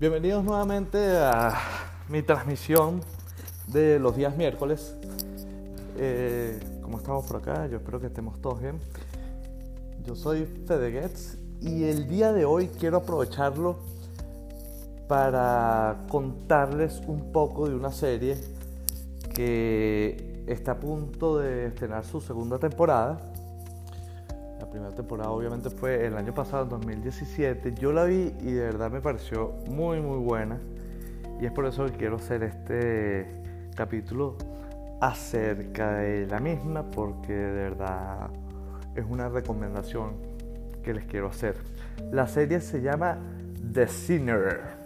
Bienvenidos nuevamente a mi transmisión de los días miércoles. Eh, ¿Cómo estamos por acá? Yo espero que estemos todos bien. Yo soy Fede Getz y el día de hoy quiero aprovecharlo para contarles un poco de una serie que está a punto de estrenar su segunda temporada. Primera temporada obviamente fue el año pasado, en 2017. Yo la vi y de verdad me pareció muy muy buena. Y es por eso que quiero hacer este capítulo acerca de la misma, porque de verdad es una recomendación que les quiero hacer. La serie se llama The Sinner.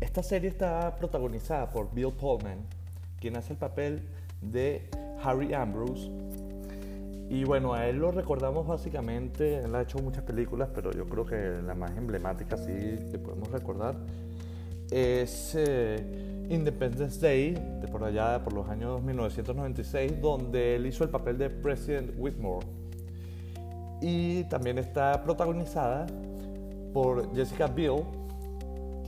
Esta serie está protagonizada por Bill Pullman, quien hace el papel de Harry Ambrose. Y bueno, a él lo recordamos básicamente, él ha hecho muchas películas, pero yo creo que la más emblemática sí que podemos recordar es eh, Independence Day, de por allá, por los años 1996, donde él hizo el papel de President Whitmore. Y también está protagonizada por Jessica Biel,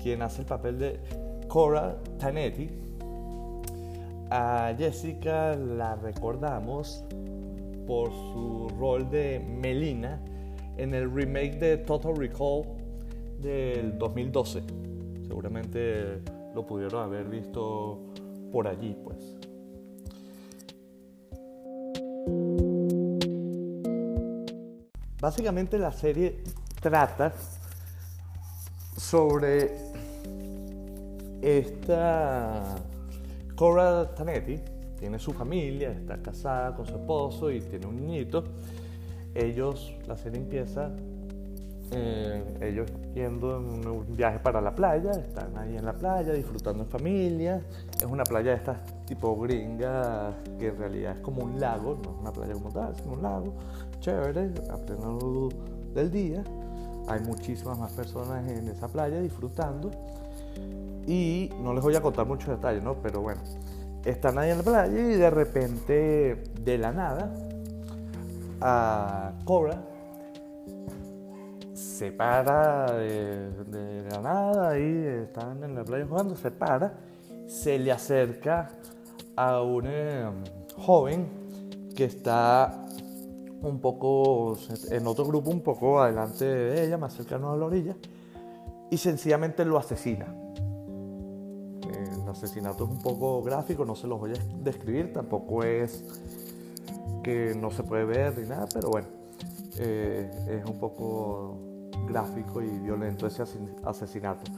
quien hace el papel de Cora Tanetti. A Jessica la recordamos por su rol de Melina en el remake de Total Recall del 2012. Seguramente lo pudieron haber visto por allí, pues. Básicamente la serie trata sobre esta Cora Tanetti, tiene su familia, está casada con su esposo y tiene un niñito. Ellos, la serie empieza, eh, ellos yendo en un viaje para la playa, están ahí en la playa disfrutando en familia. Es una playa de estas tipo gringa que en realidad es como un lago, no es una playa como tal, es un lago chévere, a plena luz del día. Hay muchísimas más personas en esa playa disfrutando. Y no les voy a contar muchos detalles, ¿no? Pero bueno, están ahí en la playa y de repente, de la nada, a Cobra se para de, la nada, ahí están en la playa jugando, se para, se le acerca a un em, joven que está un poco en otro grupo, un poco adelante de ella, más cercano a la orilla, y sencillamente lo asesina asesinato es un poco gráfico, no se los voy a describir, tampoco es que no se puede ver ni nada, pero bueno, eh, es un poco gráfico y violento ese asesinato.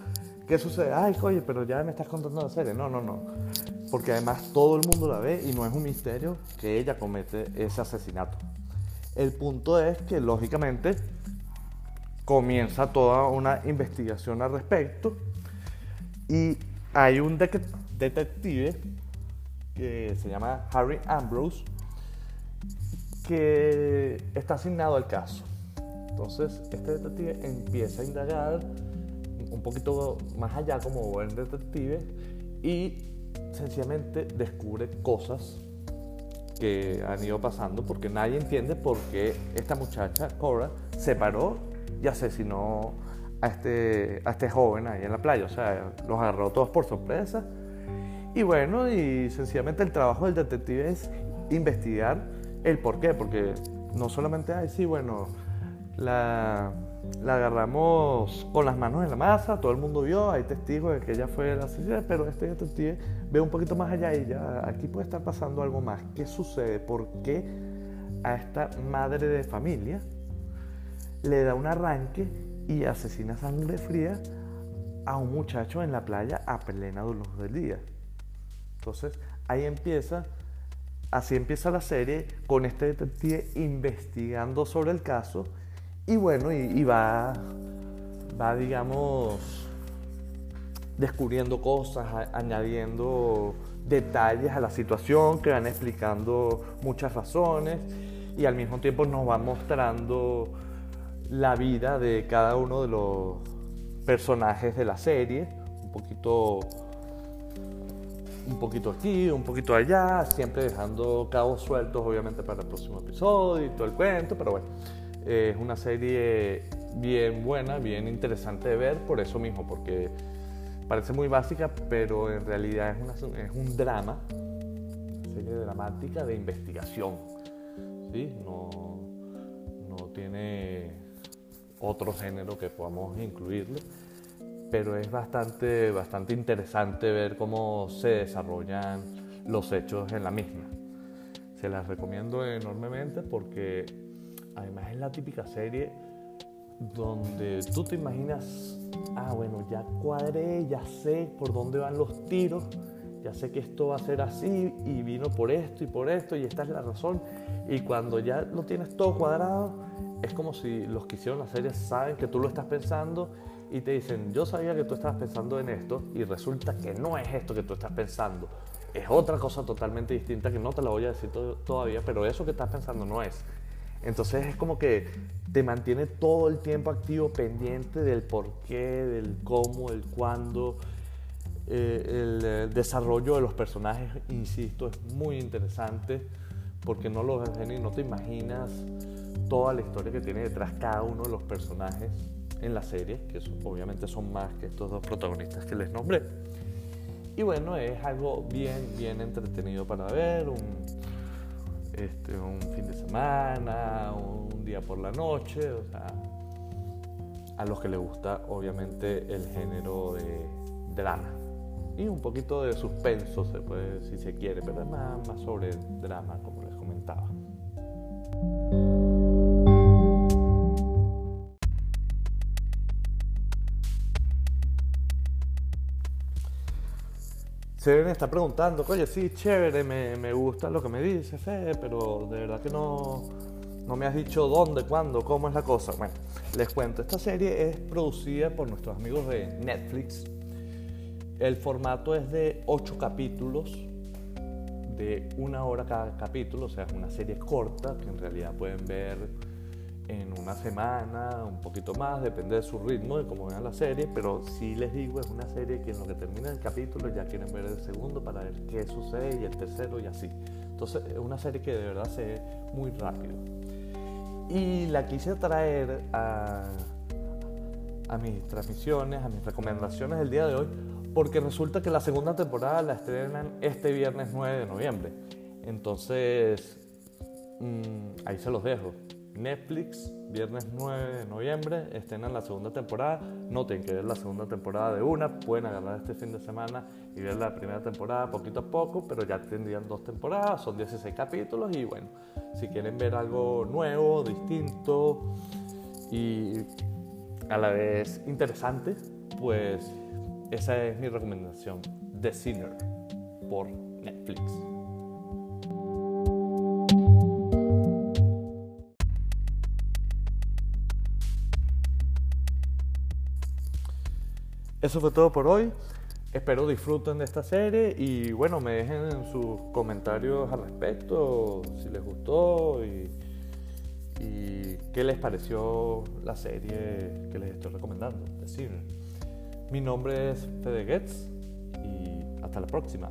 ¿Qué sucede? Ay, oye, pero ya me estás contando la serie. No, no, no. Porque además todo el mundo la ve y no es un misterio que ella comete ese asesinato. El punto es que lógicamente comienza toda una investigación al respecto y hay un detective que se llama Harry Ambrose que está asignado al caso. Entonces, este detective empieza a indagar un poquito más allá como buen detective y sencillamente descubre cosas que han ido pasando porque nadie entiende por qué esta muchacha, Cora, se paró y asesinó a este, a este joven ahí en la playa. O sea, los agarró todos por sorpresa. Y bueno, y sencillamente el trabajo del detective es investigar el por qué. Porque no solamente hay, sí, bueno, la, la agarramos con las manos en la masa, todo el mundo vio, hay testigos de que ella fue la asesina, pero este detective ve un poquito más allá y ya aquí puede estar pasando algo más. ¿Qué sucede? ¿Por qué a esta madre de familia le da un arranque y asesina sangre fría a un muchacho en la playa a plena luz del día. Entonces, ahí empieza, así empieza la serie con este detective investigando sobre el caso y bueno, y, va, va, digamos, descubriendo cosas, añadiendo detalles a la situación que van explicando muchas razones y al mismo tiempo nos va mostrando la vida de cada uno de los personajes de la serie, un poquito un poquito aquí, un poquito allá, siempre dejando cabos sueltos obviamente para el próximo episodio y todo el cuento, pero bueno, es una serie bien buena, bien interesante de ver por eso mismo, porque parece muy básica, pero en realidad es, es un drama, una serie dramática de investigación, ¿sí? No, no tiene otro género que podamos incluirle pero es bastante, bastante interesante ver cómo se desarrollan los hechos en la misma. Se las recomiendo enormemente porque además es la típica serie donde tú te imaginas, ah, bueno, ya cuadré, ya sé por dónde van los tiros, ya sé que esto va a ser así y vino por esto y por esto y esta es la razón. Y cuando ya lo tienes todo cuadrado, es como si los que hicieron la serie saben que tú lo estás pensando y te dicen, yo sabía que tú estabas pensando en esto y resulta que no es esto que tú estás pensando, es otra cosa totalmente distinta que no te la voy a decir todavía, pero eso que estás pensando no es. Entonces es como que te mantiene todo el tiempo activo, pendiente del por qué, del cómo, el cuándo. Eh, el, el, desarrollo de los personajes, insisto, es muy interesante porque no lo ves venir, no te imaginas toda la historia que tiene detrás cada uno de los personajes en la serie, que obviamente son más que estos dos protagonistas que les nombré. Y bueno, es algo bien, bien entretenido para ver, un, este, un fin de semana, un día por la noche, o sea, a los que les gusta obviamente el género de drama. Y un poquito de suspenso, se puede, si se quiere, pero más, más sobre drama, como les comentaba. Se deben estar preguntando, oye, sí, chévere, me, me gusta lo que me dice Fe, pero de verdad que no, no me has dicho dónde, cuándo, cómo es la cosa. Bueno, les cuento, esta serie es producida por nuestros amigos de Netflix. El formato es de 8 capítulos, de una hora cada capítulo, o sea, es una serie corta que en realidad pueden ver en una semana, un poquito más, depende de su ritmo, de cómo vean la serie, pero sí les digo, es una serie que en lo que termina el capítulo ya quieren ver el segundo para ver qué sucede y el tercero y así. Entonces es una serie que de verdad se ve muy rápido. Y la quise traer a, a mis transmisiones, a mis recomendaciones del día de hoy, porque resulta que la segunda temporada la estrenan este viernes 9 de noviembre. Entonces, mmm, ahí se los dejo. Netflix, viernes 9 de noviembre, estrenan la segunda temporada. No tienen que ver la segunda temporada de una, pueden agarrar este fin de semana y ver la primera temporada poquito a poco, pero ya tendrían dos temporadas, son 16 capítulos y bueno, si quieren ver algo nuevo, distinto y a la vez interesante, pues esa es mi recomendación, The Sinner por Netflix. Eso fue todo por hoy. Espero disfruten de esta serie y bueno, me dejen sus comentarios al respecto, si les gustó y, qué les pareció la serie que les estoy recomendando, decir. Mi nombre es Fede Getz y hasta la próxima.